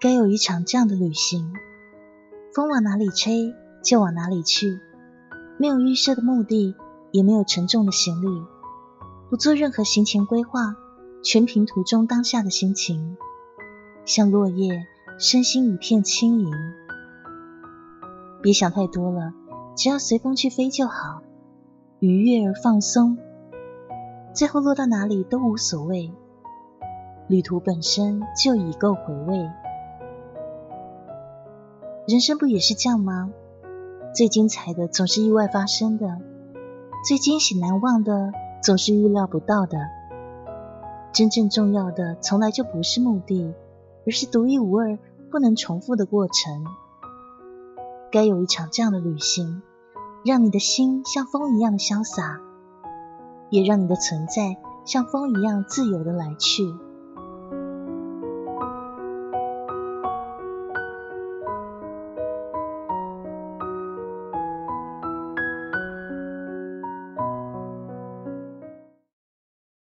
该有一场这样的旅行，风往哪里吹就往哪里去，没有预设的目的，也没有沉重的行李，不做任何行前规划，全凭途中当下的心情，像落叶，身心一片轻盈。别想太多了，只要随风去飞就好，愉悦而放松，最后落到哪里都无所谓。旅途本身就已够回味。人生不也是这样吗？最精彩的总是意外发生的，最惊喜难忘的总是预料不到的。真正重要的从来就不是目的，而是独一无二、不能重复的过程。该有一场这样的旅行，让你的心像风一样潇洒，也让你的存在像风一样自由的来去。